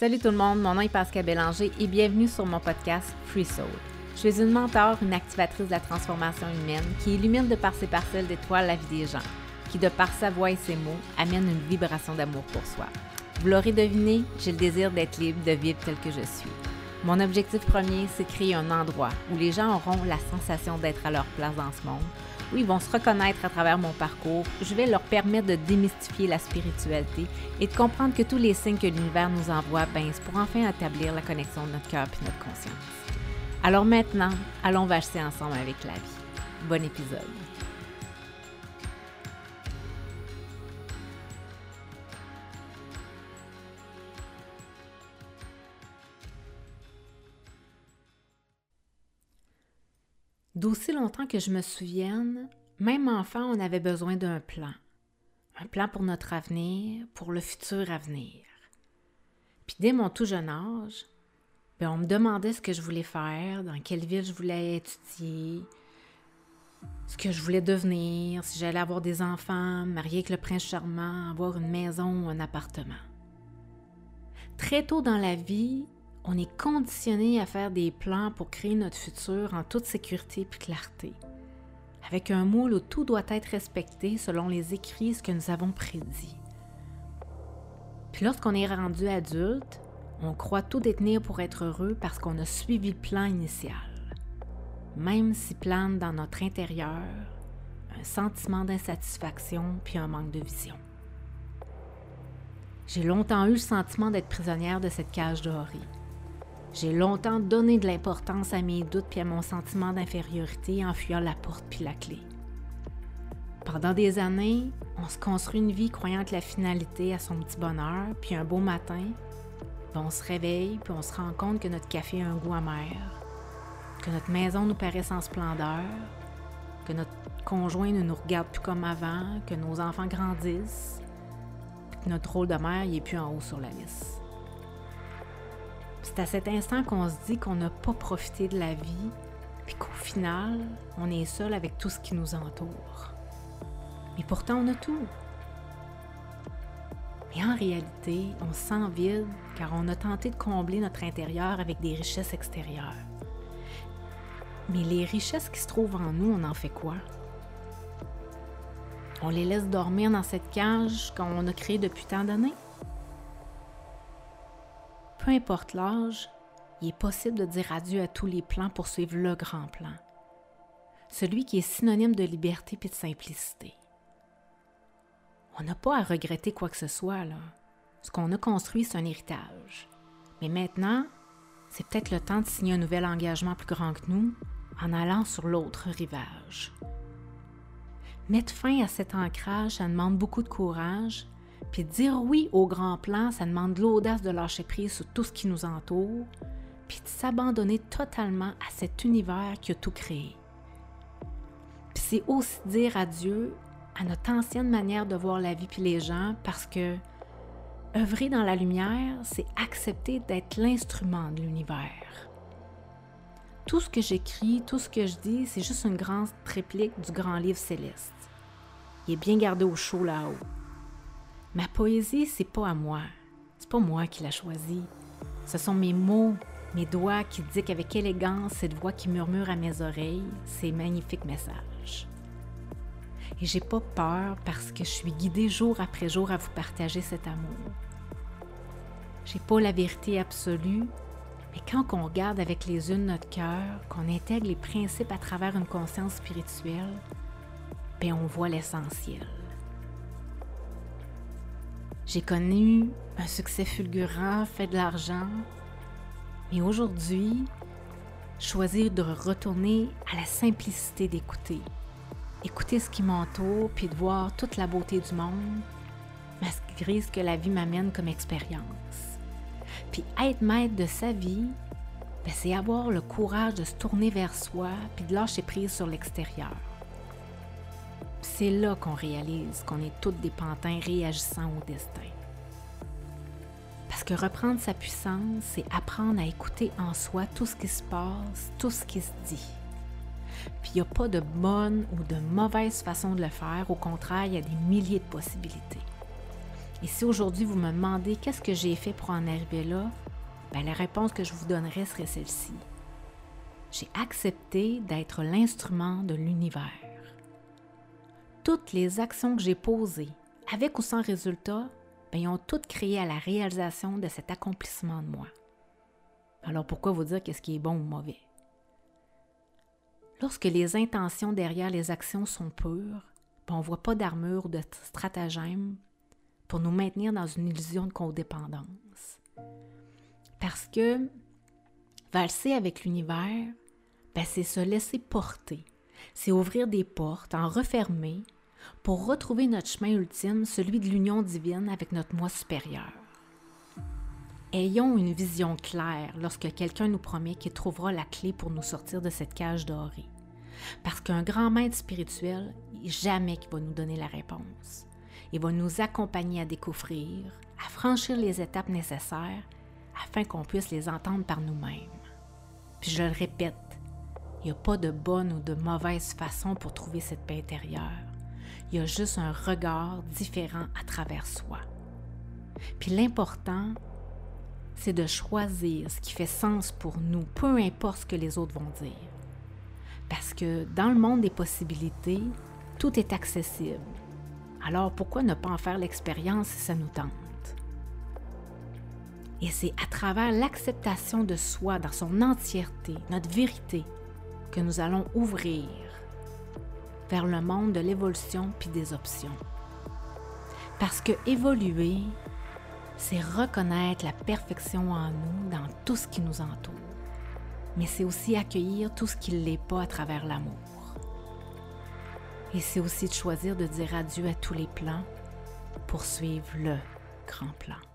Salut tout le monde, mon nom est Pascal Bélanger et bienvenue sur mon podcast Free Soul. Je suis une mentor, une activatrice de la transformation humaine qui illumine de par ses parcelles d'étoiles la vie des gens, qui de par sa voix et ses mots amène une vibration d'amour pour soi. Vous l'aurez deviné, j'ai le désir d'être libre, de vivre tel que je suis. Mon objectif premier, c'est créer un endroit où les gens auront la sensation d'être à leur place dans ce monde, où ils vont se reconnaître à travers mon parcours. Je vais leur permettre de démystifier la spiritualité et de comprendre que tous les signes que l'univers nous envoie, ben, c'est pour enfin établir la connexion de notre cœur et notre conscience. Alors maintenant, allons vacher ensemble avec la vie. Bon épisode. D'aussi longtemps que je me souvienne, même enfant, on avait besoin d'un plan. Un plan pour notre avenir, pour le futur avenir. Puis dès mon tout jeune âge, ben, on me demandait ce que je voulais faire, dans quelle ville je voulais étudier, ce que je voulais devenir, si j'allais avoir des enfants, marier avec le prince charmant, avoir une maison ou un appartement. Très tôt dans la vie, on est conditionné à faire des plans pour créer notre futur en toute sécurité et clarté, avec un moule où tout doit être respecté selon les écrits ce que nous avons prédit. Puis lorsqu'on est rendu adulte, on croit tout détenir pour être heureux parce qu'on a suivi le plan initial, même si plane dans notre intérieur un sentiment d'insatisfaction puis un manque de vision. J'ai longtemps eu le sentiment d'être prisonnière de cette cage dorée j'ai longtemps donné de l'importance à mes doutes puis à mon sentiment d'infériorité en fuyant la porte puis la clé. Pendant des années, on se construit une vie croyant que la finalité a son petit bonheur, puis un beau matin, ben, on se réveille puis on se rend compte que notre café a un goût amer, que notre maison nous paraît sans splendeur, que notre conjoint ne nous regarde plus comme avant, que nos enfants grandissent, que notre rôle de mère n'est plus en haut sur la liste. C'est à cet instant qu'on se dit qu'on n'a pas profité de la vie, puis qu'au final, on est seul avec tout ce qui nous entoure. Mais pourtant, on a tout. Mais en réalité, on se sent vide car on a tenté de combler notre intérieur avec des richesses extérieures. Mais les richesses qui se trouvent en nous, on en fait quoi? On les laisse dormir dans cette cage qu'on a créée depuis tant d'années? Peu importe l'âge, il est possible de dire adieu à tous les plans pour suivre le grand plan. Celui qui est synonyme de liberté et de simplicité. On n'a pas à regretter quoi que ce soit, là. Ce qu'on a construit, c'est un héritage. Mais maintenant, c'est peut-être le temps de signer un nouvel engagement plus grand que nous en allant sur l'autre rivage. Mettre fin à cet ancrage, ça demande beaucoup de courage, puis dire oui au grand plan, ça demande l'audace de lâcher prise sur tout ce qui nous entoure, puis de s'abandonner totalement à cet univers qui a tout créé. Puis c'est aussi dire adieu à notre ancienne manière de voir la vie puis les gens parce que œuvrer dans la lumière, c'est accepter d'être l'instrument de l'univers. Tout ce que j'écris, tout ce que je dis, c'est juste une grande réplique du grand livre céleste. Il est bien gardé au chaud là-haut. Ma poésie, c'est pas à moi. C'est pas moi qui l'a choisi. Ce sont mes mots, mes doigts qui disent avec élégance cette voix qui murmure à mes oreilles ces magnifiques messages. Et j'ai pas peur parce que je suis guidée jour après jour à vous partager cet amour. J'ai pas la vérité absolue, mais quand on regarde avec les yeux de notre cœur, qu'on intègre les principes à travers une conscience spirituelle, ben on voit l'essentiel. J'ai connu un succès fulgurant, fait de l'argent, mais aujourd'hui, choisir de retourner à la simplicité d'écouter. Écouter ce qui m'entoure, puis de voir toute la beauté du monde, malgré ce que la vie m'amène comme expérience. Puis être maître de sa vie, ben, c'est avoir le courage de se tourner vers soi, puis de lâcher prise sur l'extérieur. C'est là qu'on réalise qu'on est toutes des pantins réagissant au destin. Parce que reprendre sa puissance, c'est apprendre à écouter en soi tout ce qui se passe, tout ce qui se dit. Puis il n'y a pas de bonne ou de mauvaise façon de le faire, au contraire, il y a des milliers de possibilités. Et si aujourd'hui vous me demandez qu'est-ce que j'ai fait pour en arriver là, ben, la réponse que je vous donnerai serait celle-ci. J'ai accepté d'être l'instrument de l'univers. Toutes les actions que j'ai posées, avec ou sans résultat, ils ont toutes créé à la réalisation de cet accomplissement de moi. Alors pourquoi vous dire qu'est-ce qui est bon ou mauvais? Lorsque les intentions derrière les actions sont pures, ben, on ne voit pas d'armure ou de stratagème pour nous maintenir dans une illusion de codépendance. Parce que valser avec l'univers, ben, c'est se laisser porter, c'est ouvrir des portes, en refermer, pour retrouver notre chemin ultime, celui de l'union divine avec notre moi supérieur. Ayons une vision claire lorsque quelqu'un nous promet qu'il trouvera la clé pour nous sortir de cette cage dorée. Parce qu'un grand maître spirituel, jamais qu'il va nous donner la réponse. Il va nous accompagner à découvrir, à franchir les étapes nécessaires afin qu'on puisse les entendre par nous-mêmes. Puis je le répète, il n'y a pas de bonne ou de mauvaise façon pour trouver cette paix intérieure. Il y a juste un regard différent à travers soi. Puis l'important, c'est de choisir ce qui fait sens pour nous, peu importe ce que les autres vont dire. Parce que dans le monde des possibilités, tout est accessible. Alors pourquoi ne pas en faire l'expérience si ça nous tente? Et c'est à travers l'acceptation de soi dans son entièreté, notre vérité, que nous allons ouvrir vers le monde de l'évolution puis des options. Parce que évoluer, c'est reconnaître la perfection en nous dans tout ce qui nous entoure. Mais c'est aussi accueillir tout ce qui ne l'est pas à travers l'amour. Et c'est aussi de choisir de dire adieu à tous les plans pour suivre le grand plan.